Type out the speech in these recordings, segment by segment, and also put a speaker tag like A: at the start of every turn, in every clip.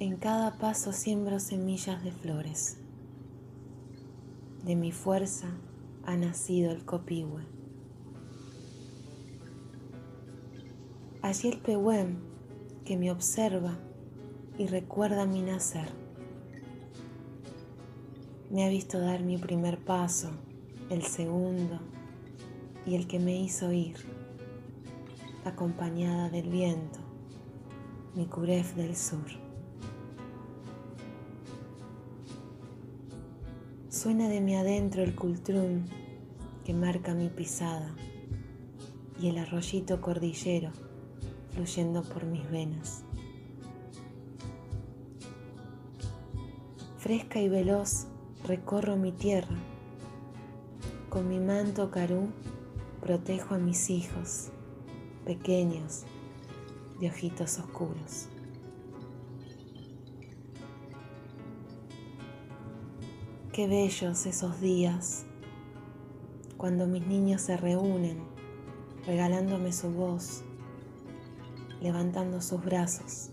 A: En cada paso siembro semillas de flores. De mi fuerza ha nacido el copihue. Allí el pehuem que me observa y recuerda mi nacer. Me ha visto dar mi primer paso, el segundo y el que me hizo ir, acompañada del viento, mi curef del sur. Suena de mi adentro el cultrún que marca mi pisada y el arroyito cordillero fluyendo por mis venas. Fresca y veloz recorro mi tierra. Con mi manto carú protejo a mis hijos, pequeños, de ojitos oscuros. Qué bellos esos días cuando mis niños se reúnen, regalándome su voz, levantando sus brazos,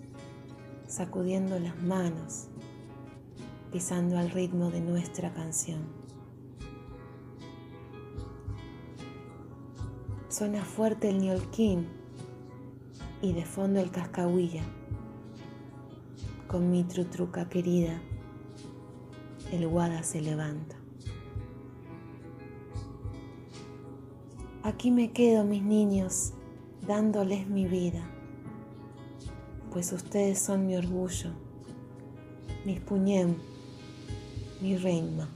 A: sacudiendo las manos, pisando al ritmo de nuestra canción. Suena fuerte el ñolquín y de fondo el cascahuilla. Con mi trutruca querida, el guada se levanta. Aquí me quedo, mis niños, dándoles mi vida, pues ustedes son mi orgullo, mis puñem, mi reina.